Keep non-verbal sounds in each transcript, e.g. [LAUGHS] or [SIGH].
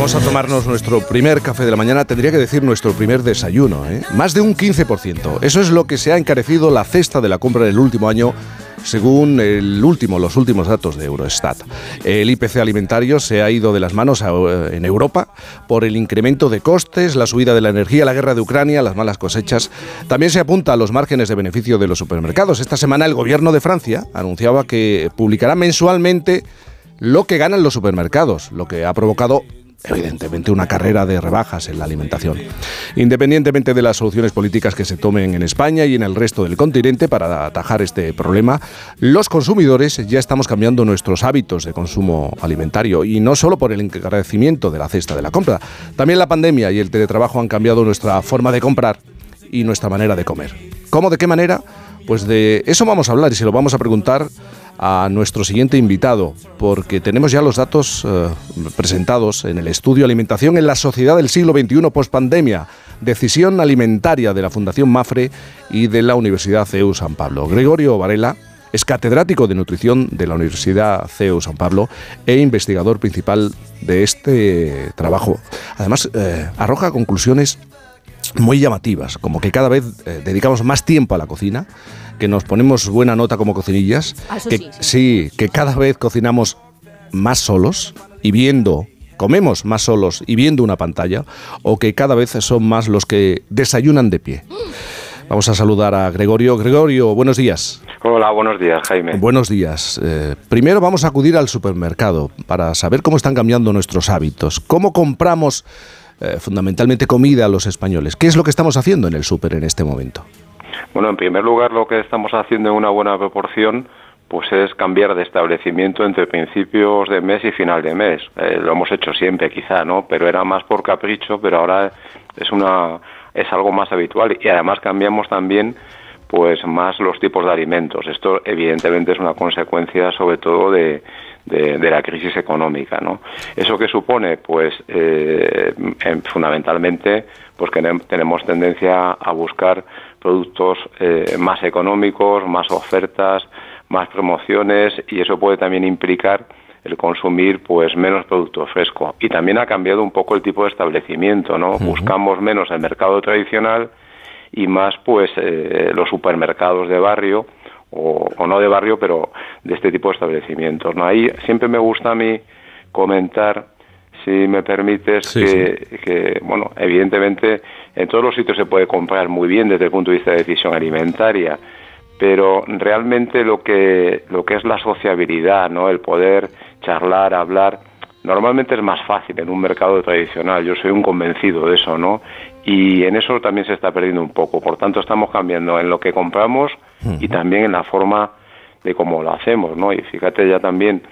vamos a tomarnos nuestro primer café de la mañana, tendría que decir nuestro primer desayuno. ¿eh? Más de un 15%. Eso es lo que se ha encarecido la cesta de la compra en el último año según el último, los últimos datos de Eurostat. El IPC alimentario se ha ido de las manos en Europa por el incremento de costes, la subida de la energía, la guerra de Ucrania, las malas cosechas. También se apunta a los márgenes de beneficio de los supermercados. Esta semana el gobierno de Francia anunciaba que publicará mensualmente lo que ganan los supermercados, lo que ha provocado evidentemente una carrera de rebajas en la alimentación. Independientemente de las soluciones políticas que se tomen en España y en el resto del continente para atajar este problema, los consumidores ya estamos cambiando nuestros hábitos de consumo alimentario y no solo por el encarecimiento de la cesta de la compra, también la pandemia y el teletrabajo han cambiado nuestra forma de comprar y nuestra manera de comer. ¿Cómo? ¿De qué manera? Pues de eso vamos a hablar y se lo vamos a preguntar a nuestro siguiente invitado, porque tenemos ya los datos eh, presentados en el estudio Alimentación en la Sociedad del Siglo XXI post-pandemia, decisión alimentaria de la Fundación Mafre y de la Universidad CEU San Pablo. Gregorio Varela es catedrático de nutrición de la Universidad CEU San Pablo e investigador principal de este trabajo. Además, eh, arroja conclusiones muy llamativas, como que cada vez eh, dedicamos más tiempo a la cocina, que nos ponemos buena nota como cocinillas, Ah, sí. que cada vez cocinamos más solos y viendo comemos más solos y viendo una pantalla o que cada vez son más los que desayunan de pie. Vamos a saludar a Gregorio. Gregorio, buenos días. Hola, buenos días, Jaime. Buenos días. Eh, primero vamos a acudir al supermercado para saber cómo están cambiando nuestros hábitos. ¿Cómo compramos eh, fundamentalmente comida a los españoles? ¿Qué es lo que estamos haciendo en el súper en este momento? Bueno, en primer lugar, lo que estamos haciendo en una buena proporción pues es cambiar de establecimiento entre principios de mes y final de mes. Eh, lo hemos hecho siempre, quizá, ¿no? Pero era más por capricho, pero ahora es una es algo más habitual y además cambiamos también pues más los tipos de alimentos. Esto evidentemente es una consecuencia sobre todo de, de, de la crisis económica, ¿no? ¿Eso qué supone? Pues eh, fundamentalmente pues que nem- tenemos tendencia a buscar productos eh, más económicos, más ofertas, más promociones y eso puede también implicar el consumir pues menos producto fresco y también ha cambiado un poco el tipo de establecimiento, ¿no? Buscamos menos el mercado tradicional y más pues eh, los supermercados de barrio o, o no de barrio pero de este tipo de establecimientos, ¿no? Ahí siempre me gusta a mí comentar si me permites Sí, que, que, bueno evidentemente en todos los sitios se puede comprar muy bien desde el punto de vista de decisión alimentaria pero realmente lo que lo que es la sociabilidad no el poder charlar hablar normalmente es más fácil en un mercado tradicional yo soy un convencido de eso no y en eso también se está perdiendo un poco. Por tanto estamos cambiando en lo que compramos y también en la forma de cómo lo hacemos no y fíjate ya también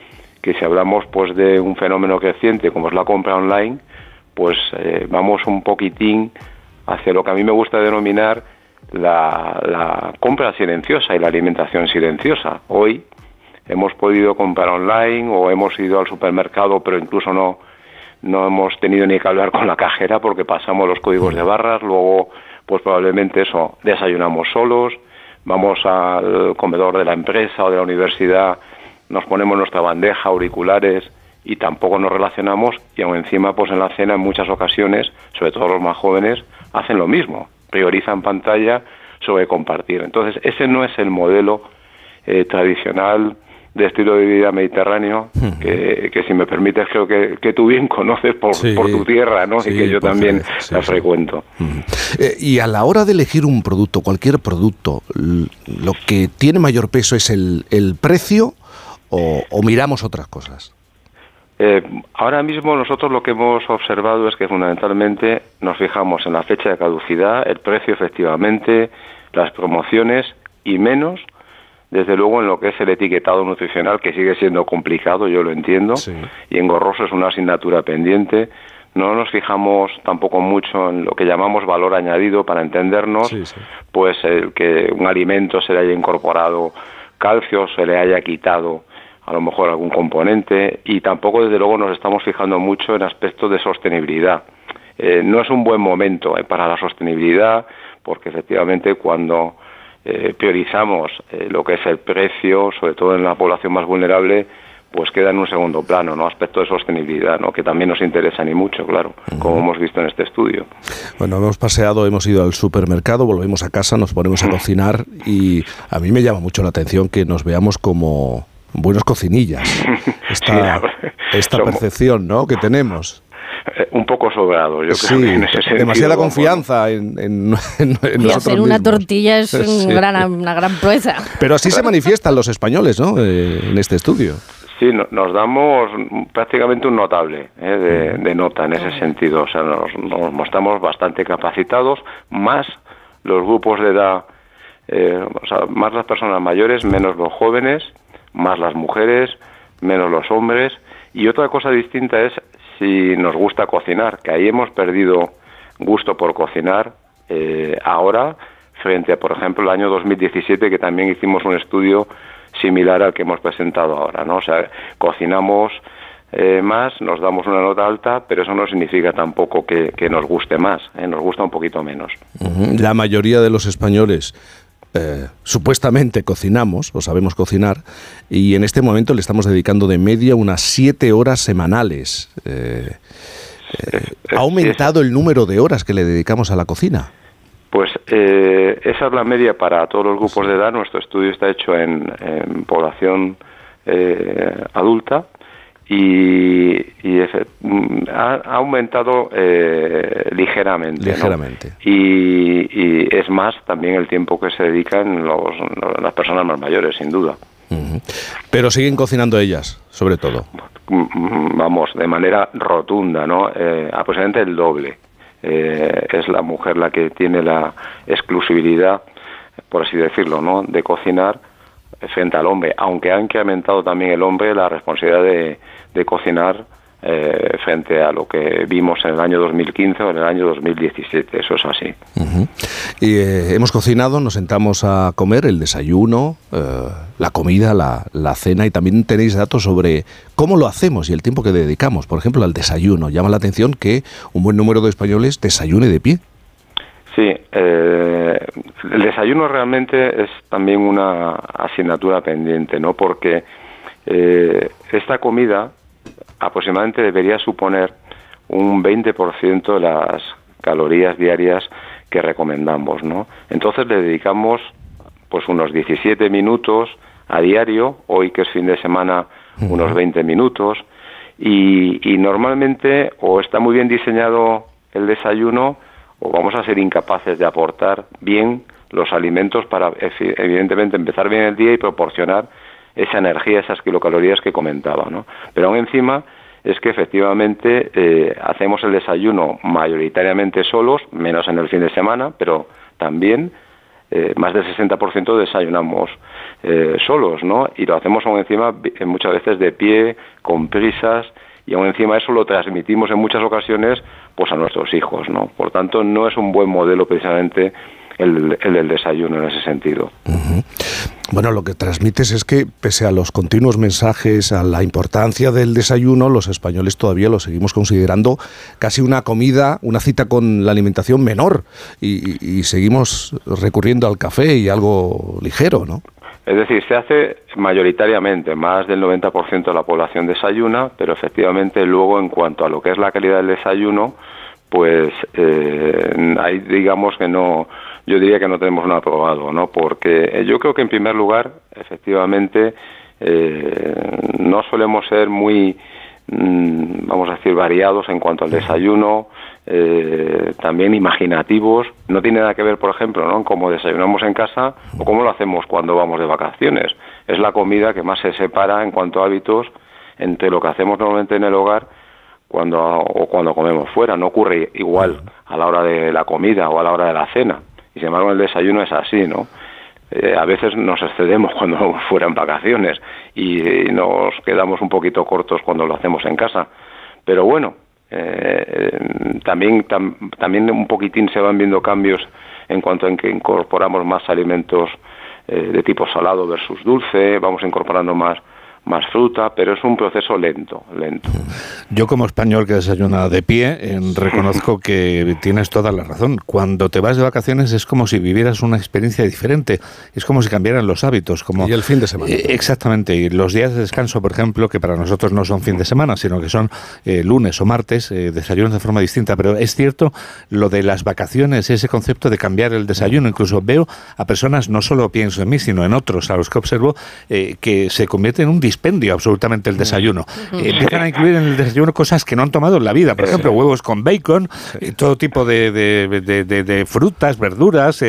que si hablamos pues de un fenómeno creciente como es la compra online pues eh, vamos un poquitín hacia lo que a mí me gusta denominar la, la compra silenciosa y la alimentación silenciosa. Hoy hemos podido comprar online o hemos ido al supermercado, pero incluso no, no hemos tenido ni que hablar con la cajera porque pasamos los códigos de barras, luego pues probablemente eso, desayunamos solos, vamos al comedor de la empresa o de la universidad, nos ponemos nuestra bandeja, auriculares y tampoco nos relacionamos y aún encima pues en la cena en muchas ocasiones, sobre todo los más jóvenes, hacen lo mismo, priorizan pantalla sobre compartir. Entonces ese no es el modelo eh, tradicional de estilo de vida mediterráneo que, que si me permites creo que, que tú bien [LAUGHS] conoces por, Sí. por tu tierra ¿no? Sí, y que yo también sí, la frecuento. Eh, y a la hora de elegir un producto, cualquier producto, lo que tiene mayor peso es el, el precio o, o miramos otras cosas. Eh, ahora mismo nosotros lo que hemos observado es que fundamentalmente nos fijamos en la fecha de caducidad, el precio efectivamente, las promociones y menos, desde luego, en lo que es el etiquetado nutricional, que sigue siendo complicado, yo lo entiendo, Sí. y engorroso es una asignatura pendiente. No nos fijamos tampoco mucho en lo que llamamos valor añadido para entendernos, Sí, sí. pues el que un alimento se le haya incorporado calcio, se le haya quitado a lo mejor algún componente y tampoco desde luego nos estamos fijando mucho en aspectos de sostenibilidad. Eh, no es un buen momento eh, para la sostenibilidad porque efectivamente cuando eh, priorizamos eh, lo que es el precio, sobre todo en la población más vulnerable, pues queda en un segundo plano, ¿no? Aspecto de sostenibilidad, ¿no? Que también nos interesa ni mucho, claro, como hemos visto en este estudio. Bueno, hemos paseado, hemos ido al supermercado, volvemos a casa, nos ponemos a cocinar y a mí me llama mucho la atención que nos veamos como buenos cocinillas. [LAUGHS] Esta, esta percepción, ¿no? Que tenemos. [LAUGHS] Un poco sobrado, yo creo que en ese sentido, demasiada confianza en, en, [LAUGHS] en, y hacer una tortilla es gran, una gran proeza. Pero así se manifiestan los españoles, ¿no? Eh, en este estudio. Sí, nos damos prácticamente un notable ¿eh? de, nota en ese sentido. O sea, nos, mostramos bastante capacitados, más los grupos de edad, eh, o sea, más las personas mayores, menos los jóvenes, más las mujeres, menos los hombres. Y otra cosa distinta es si nos gusta cocinar, que ahí hemos perdido gusto por cocinar eh, ahora frente a, por ejemplo, el año 2017, que también hicimos un estudio similar al que hemos presentado ahora, ¿no? O sea, cocinamos eh, más, nos damos una nota alta, pero eso no significa tampoco que, nos guste más, ¿eh? nos gusta un poquito menos. La mayoría de los españoles eh, supuestamente cocinamos o sabemos cocinar y en este momento le estamos dedicando de media unas siete horas semanales. ¿Ha aumentado el número de horas que le dedicamos a la cocina? Pues eh, esa es la media para todos los grupos de edad. Nuestro estudio está hecho en, población eh, adulta y, mm, ha, aumentado eh, ligeramente. Ligeramente. Y, es más también el tiempo que se dedican los, las personas más mayores, sin duda. Pero siguen cocinando ellas, sobre todo. Vamos, de manera rotunda, ¿no? aproximadamente el doble. Eh, es la mujer la que tiene la exclusividad, por así decirlo, ¿no? de cocinar frente al hombre, aunque ha incrementado también el hombre la responsabilidad de, de cocinar eh, frente a lo que vimos en el año 2015 o en el año 2017. Eso es así. Y eh, hemos cocinado, nos sentamos a comer el desayuno, eh, la comida, la, la, cena y también tenéis datos sobre cómo lo hacemos y el tiempo que dedicamos. Por ejemplo, al desayuno. Llama la atención que un buen número de españoles desayune de pie. Sí, el desayuno realmente es también una asignatura pendiente, ¿no? Porque esta comida aproximadamente debería suponer un 20% de las calorías diarias que recomendamos, ¿no? Entonces le dedicamos pues unos 17 minutos a diario, hoy que es fin de semana unos 20 minutos y, y normalmente o está muy bien diseñado el desayuno o vamos a ser incapaces de aportar bien los alimentos para evidentemente empezar bien el día y proporcionar esa energía, esas kilocalorías que comentaba, ¿no? Pero aún encima es que efectivamente eh, hacemos el desayuno mayoritariamente solos, menos en el fin de semana, pero también eh, más del 60% desayunamos eh, solos, ¿no? Y lo hacemos aún encima muchas veces de pie, con prisas, y aún encima eso lo transmitimos en muchas ocasiones pues a nuestros hijos, ¿no? Por tanto, no es un buen modelo precisamente el, el desayuno en ese sentido. Bueno, lo que transmites es que, pese a los continuos mensajes, a la importancia del desayuno, los españoles todavía lo seguimos considerando casi una comida, una cita con la alimentación menor, y, seguimos recurriendo al café y algo ligero, ¿no? Es decir, se hace mayoritariamente, más del 90% de la población desayuna, pero efectivamente luego en cuanto a lo que es la calidad del desayuno, pues eh, hay, digamos que no, yo diría que no tenemos nada probado, ¿no? Porque eh, yo creo que en primer lugar, efectivamente, eh, no solemos ser muy, mm, vamos a decir, variados en cuanto al desayuno, eh, también imaginativos. No tiene nada que ver, por ejemplo, ¿no? Cómo desayunamos en casa o cómo lo hacemos cuando vamos de vacaciones. Es la comida que más se separa en cuanto a hábitos entre lo que hacemos normalmente en el hogar cuando o cuando comemos fuera. No ocurre igual a la hora de la comida o a la hora de la cena. Y sin el desayuno es así, ¿no? Eh, a veces nos excedemos [LAUGHS] cuando fuera en vacaciones y, nos quedamos un poquito cortos cuando lo hacemos en casa. Pero bueno, eh, también, también un poquitín se van viendo cambios en cuanto en que incorporamos más alimentos eh, de tipo salado versus dulce, vamos incorporando más más fruta, pero es un proceso lento, lento. Yo como español que desayuna de pie, reconozco que tienes toda la razón. Cuando te vas de vacaciones es como si vivieras una experiencia diferente, es como si cambiaran los hábitos. Como, y el fin de semana. Eh, exactamente, y los días de descanso, por ejemplo, que para nosotros no son fin de semana, sino que son eh, lunes o martes, eh, desayunos de forma distinta. Pero es cierto lo de las vacaciones, ese concepto de cambiar el desayuno. Incluso veo a personas, no solo pienso en mí, sino en otros a los que observo, que se convierte en un dispendio absolutamente el desayuno. Eh, empiezan a incluir en el desayuno cosas que no han tomado en la vida, por ejemplo, huevos con bacon, eh, todo tipo de, de, frutas, verduras,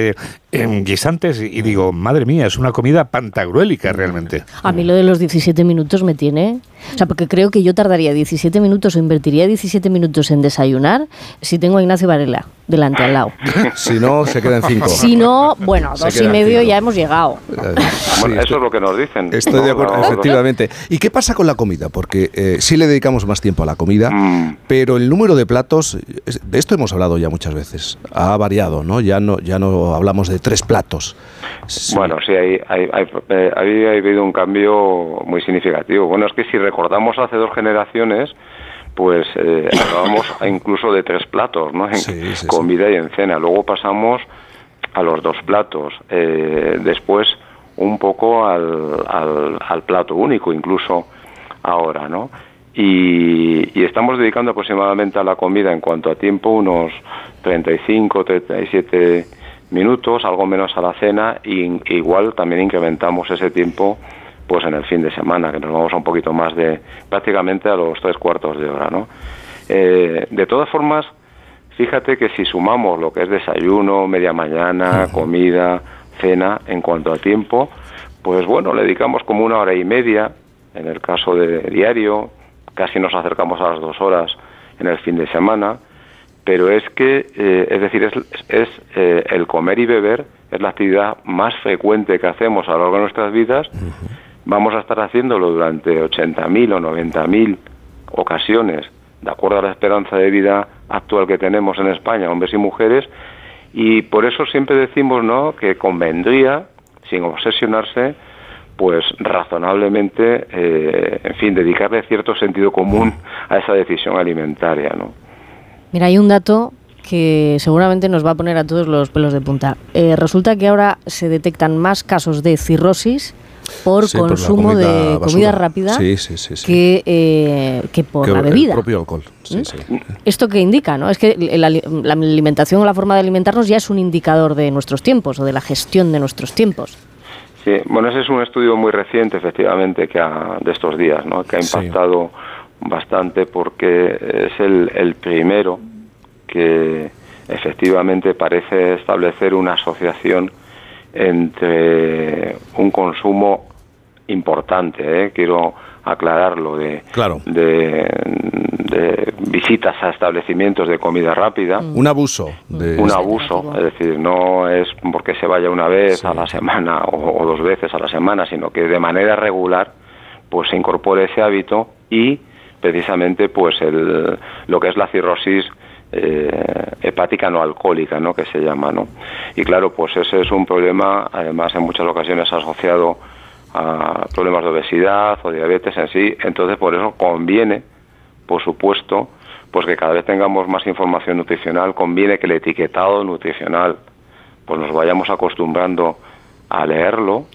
eh, guisantes, y digo, madre mía, es una comida pantagruélica realmente. A mí lo de los 17 minutos me tiene... O sea, porque creo que yo tardaría 17 minutos o invertiría 17 minutos en desayunar si tengo a Ignacio Varela delante al lado. [LAUGHS] si no, se quedan cinco. [LAUGHS] Si no, bueno, dos y medio ya hemos llegado. [LAUGHS] Bueno, eso es lo que nos dicen. Estoy de acuerdo, efectivamente. ¿Y qué pasa con la comida? Porque eh, sí le dedicamos más tiempo a la comida, mm. pero el número de platos, de esto hemos hablado ya muchas veces, ha variado, ¿no? Ya no, ya no hablamos de tres platos. Bueno, sí, hay, hay, hay, eh, ha habido un cambio muy significativo. Bueno, es que si recordamos hace dos generaciones, pues eh, [COUGHS] hablábamos incluso de tres platos, ¿no? En comida y en cena. Luego pasamos a los dos platos. Eh, después un poco al, al, plato único, incluso ahora, ¿no? Y, estamos dedicando aproximadamente a la comida en cuanto a tiempo unos 35, 37 minutos, algo menos a la cena, y igual también incrementamos ese tiempo pues en el fin de semana, que nos vamos a un poquito más de prácticamente a los tres cuartos de hora, ¿no? Eh, de todas formas, fíjate que si sumamos lo que es desayuno, media mañana, comida, cena, en cuanto a tiempo, pues bueno, le dedicamos como una hora y media, en el caso de diario, casi nos acercamos a las dos horas en el fin de semana, pero es que, eh, es decir, es, es eh, el comer y beber es la actividad más frecuente que hacemos a lo largo de nuestras vidas vamos a estar haciéndolo durante 80.000 o 90.000 ocasiones, de acuerdo a la esperanza de vida actual que tenemos en España, hombres y mujeres, y por eso siempre decimos ¿no? que convendría, sin obsesionarse, pues razonablemente, eh, en fin, dedicarle cierto sentido común a esa decisión alimentaria. ¿no? Mira, hay un dato que seguramente nos va a poner a todos los pelos de punta. Eh, resulta que ahora se detectan más casos de cirrosis por consumo de comida rápida que, eh, que por la bebida. El propio alcohol. ¿Mm? Esto que indica, ¿no? Es que la, alimentación o la forma de alimentarnos ya es un indicador de nuestros tiempos o de la gestión de nuestros tiempos. Sí, bueno, ese es un estudio muy reciente, efectivamente, que de estos días, ¿no? Que ha impactado bastante porque es el, el primero que efectivamente parece establecer una asociación entre un consumo importante, ¿eh? quiero aclararlo, de, de, visitas a establecimientos de comida rápida. Un abuso. un abuso, es decir, no es porque se vaya una vez a la semana o, dos veces a la semana, sino que de manera regular pues se incorpore ese hábito y precisamente pues el, lo que es la cirrosis eh, hepática no alcohólica, ¿no? que se llama, ¿no? Y claro, pues ese es un problema, además en muchas ocasiones asociado a problemas de obesidad o diabetes en sí, entonces por eso conviene, por supuesto, pues que cada vez tengamos más información nutricional, conviene que el etiquetado nutricional pues nos vayamos acostumbrando a leerlo.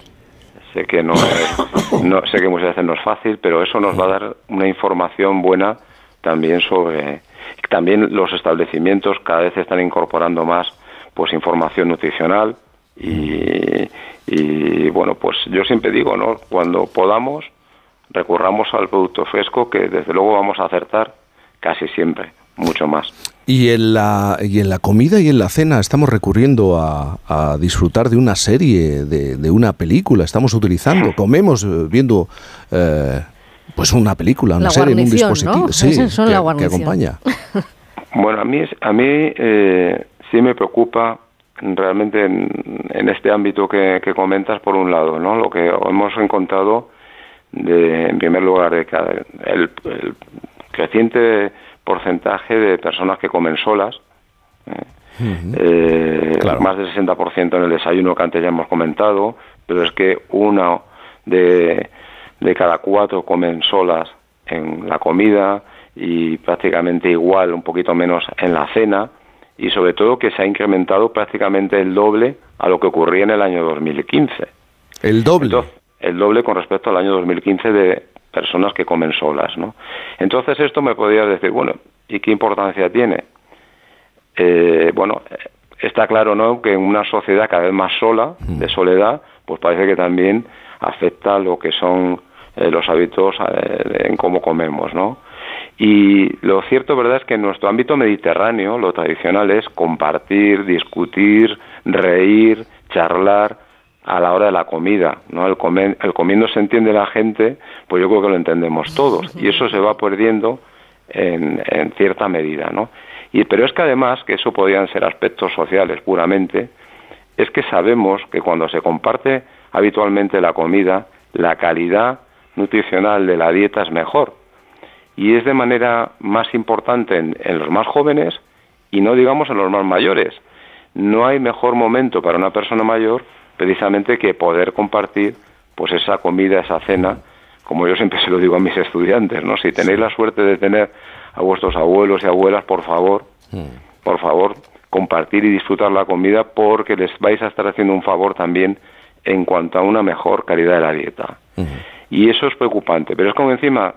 Sé que no, sé que muchas veces no es fácil, pero eso nos va a dar una información buena también sobre también los establecimientos cada vez están incorporando más pues información nutricional y, y bueno, pues yo siempre digo, ¿no? Cuando podamos recurramos al producto fresco que desde luego vamos a acertar casi siempre, mucho más. Y en la, y en la comida y en la cena estamos recurriendo a, a disfrutar de una serie, de, de, una película, estamos utilizando, comemos eh, viendo eh, pues una película, una serie, un dispositivo sí, que, acompaña. [LAUGHS] Bueno, a mí, a mí eh, sí me preocupa realmente en, este ámbito que, comentas, por un lado, ¿no? Lo que hemos encontrado, de, en primer lugar, de el, creciente porcentaje de personas que comen solas, ¿eh? Más del 60% en el desayuno que antes ya hemos comentado, pero es que una de de cada cuatro comen solas en la comida y prácticamente igual, un poquito menos en la cena y sobre todo que se ha incrementado prácticamente el doble a lo que ocurría en el año 2015. El doble. el doble con respecto al año 2015 de personas que comen solas, ¿no? Entonces esto me podría decir, bueno, ¿y qué importancia tiene? Eh, bueno, está claro, ¿no? Que en una sociedad cada vez más sola, mm. de soledad, pues parece que también afecta lo que son eh, los hábitos eh, en cómo comemos, ¿no? Y lo cierto, verdad, es que en nuestro ámbito mediterráneo lo tradicional es compartir, discutir, reír, charlar a la hora de la comida, ¿no? El, comer, el comiendo se entiende la gente, pues yo creo que lo entendemos todos y eso se va perdiendo en, cierta medida, ¿no? Y, pero es que además, que eso podrían ser aspectos sociales puramente, es que sabemos que cuando se comparte habitualmente la comida, la calidad nutricional de la dieta es mejor y es de manera más importante en, los más jóvenes y no digamos en los más mayores. No hay mejor momento para una persona mayor precisamente que poder compartir pues esa comida, esa cena, como yo siempre se lo digo a mis [LAUGHS] estudiantes, ¿no? Si tenéis la suerte de tener a vuestros abuelos y abuelas, por favor, mm. por favor, compartir y disfrutar la comida porque les vais a estar haciendo un favor también en cuanto a una mejor calidad de la dieta. Y eso es preocupante, pero es como encima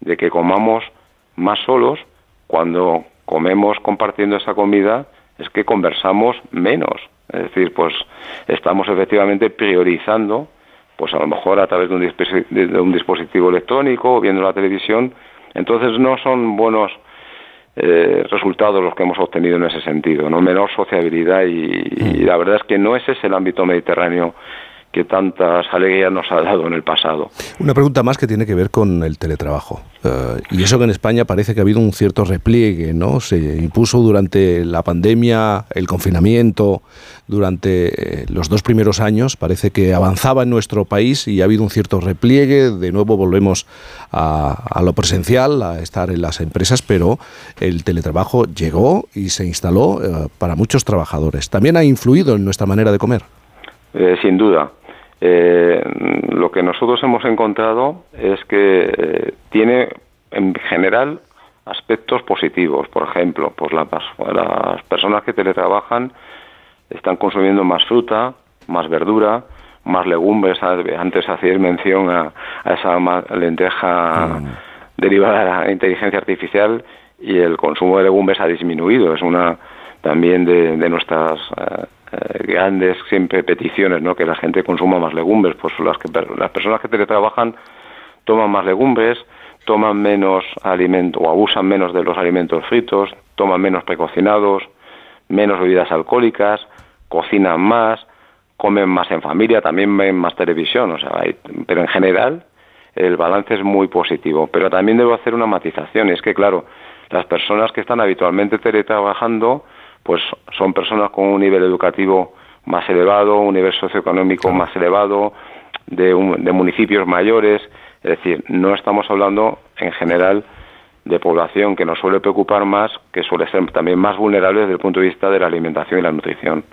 de que comamos más solos, cuando comemos compartiendo esa comida, es que conversamos menos. Es decir, pues estamos efectivamente priorizando, pues a lo mejor a través de un, dispositivo, electrónico o viendo la televisión. Entonces no son buenos eh, resultados los que hemos obtenido en ese sentido, ¿no? Menor sociabilidad y, y, mm. la verdad es que no ese es el ámbito mediterráneo que tantas alegrías nos ha dado en el pasado. Una pregunta más que tiene que ver con el teletrabajo. Eh, y eso que en España parece que ha habido un cierto repliegue, ¿no? Se impuso durante la pandemia, el confinamiento, durante eh, los dos primeros años, parece que avanzaba en nuestro país y ha habido un cierto repliegue. De nuevo volvemos a, lo presencial, a estar en las empresas, pero el teletrabajo llegó y se instaló eh, para muchos trabajadores. También ha influido en nuestra manera de comer. sin duda. Eh, lo que nosotros hemos encontrado es que eh, tiene en general aspectos positivos. Por ejemplo, pues las, las personas que teletrabajan están consumiendo más fruta, más verdura, más legumbres. Antes hacíais mención a, esa lenteja mm. derivada de la inteligencia artificial y el consumo de legumbres ha disminuido. Es una también de, nuestras eh, eh, grandes siempre peticiones, ¿no? Que la gente consuma más legumbres, pues las que las personas que teletrabajan toman más legumbres, toman menos alimento o abusan menos de los alimentos fritos, toman menos precocinados, menos bebidas alcohólicas, cocinan más, comen más en familia, también ven más televisión, o sea, pero en general el balance es muy positivo. Pero también debo hacer una matización, es que claro, las personas que están habitualmente teletrabajando pues son personas con un nivel educativo más elevado, un nivel socioeconómico más elevado, de, de municipios mayores, es decir, no estamos hablando en general de población que nos suele preocupar más, que suele ser también más vulnerable desde el punto de vista de la alimentación y la nutrición.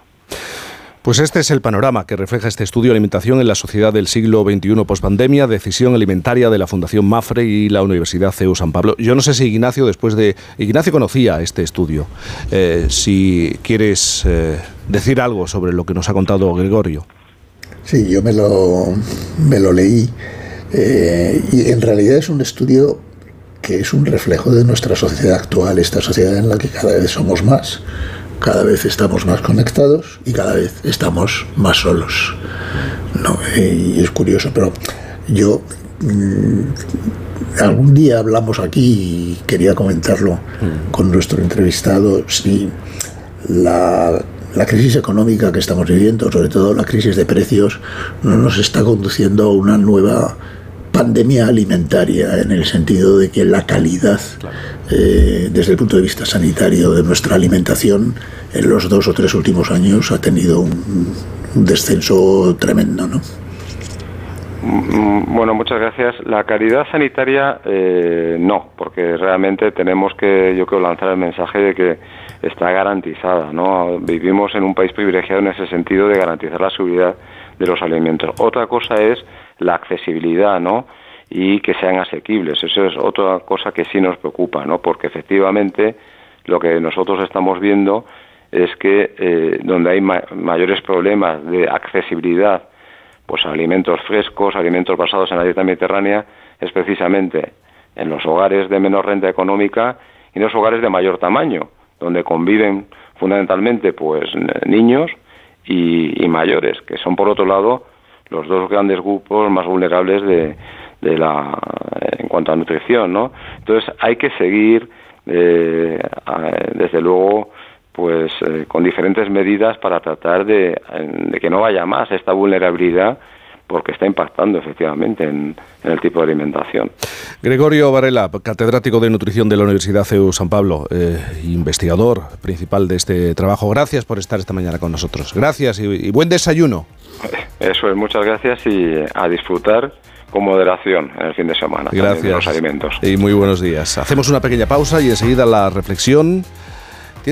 Pues este es el panorama que refleja este estudio alimentación en la sociedad del siglo XXI pospandemia, decisión alimentaria de la Fundación Mafre y la Universidad CEU San Pablo. Yo no sé si Ignacio, después de... Ignacio conocía este estudio. Eh, si quieres eh, decir algo sobre lo que nos ha contado Gregorio. Sí, yo me lo, me lo leí. Eh, y en realidad es un estudio que es un reflejo de nuestra sociedad actual, esta sociedad en la que cada vez somos más cada vez estamos más conectados y cada vez estamos más solos. No, y es curioso, pero yo mm, algún día hablamos aquí y quería comentarlo con nuestro entrevistado si la, la crisis económica que estamos viviendo, sobre todo la crisis de precios, no nos está conduciendo a una nueva pandemia alimentaria en el sentido de que la calidad eh, desde el punto de vista sanitario de nuestra alimentación en los dos o tres últimos años ha tenido un, descenso tremendo, ¿no? Mm, bueno, muchas gracias. La calidad sanitaria eh, no, porque realmente tenemos que, yo creo, lanzar el mensaje de que está garantizada, ¿no? Vivimos en un país privilegiado en ese sentido de garantizar la seguridad de los alimentos. Otra cosa es la accesibilidad, ¿no? Y que sean asequibles. Eso es otra cosa que sí nos preocupa, ¿no? Porque efectivamente lo que nosotros estamos viendo es que eh, donde hay mayores problemas de accesibilidad pues a alimentos frescos, alimentos basados en la dieta mediterránea, es precisamente en los hogares de menor renta económica y en los hogares de mayor tamaño, donde conviven fundamentalmente pues niños y, mayores, que son por otro lado los dos grandes grupos más vulnerables de, de la en cuanto a nutrición, ¿no? Entonces hay que seguir eh, desde luego pues eh, con diferentes medidas para tratar de, de, que no vaya más esta vulnerabilidad porque está impactando efectivamente en, el tipo de alimentación. Gregorio Varela, catedrático de nutrición de la Universidad CEU San Pablo, eh, investigador principal de este trabajo. Gracias por estar esta mañana con nosotros. Gracias y, buen desayuno. Eso es, muchas gracias y a disfrutar con moderación en el fin de semana. Gracias. los alimentos. Y muy buenos días. Hacemos una pequeña pausa y enseguida la reflexión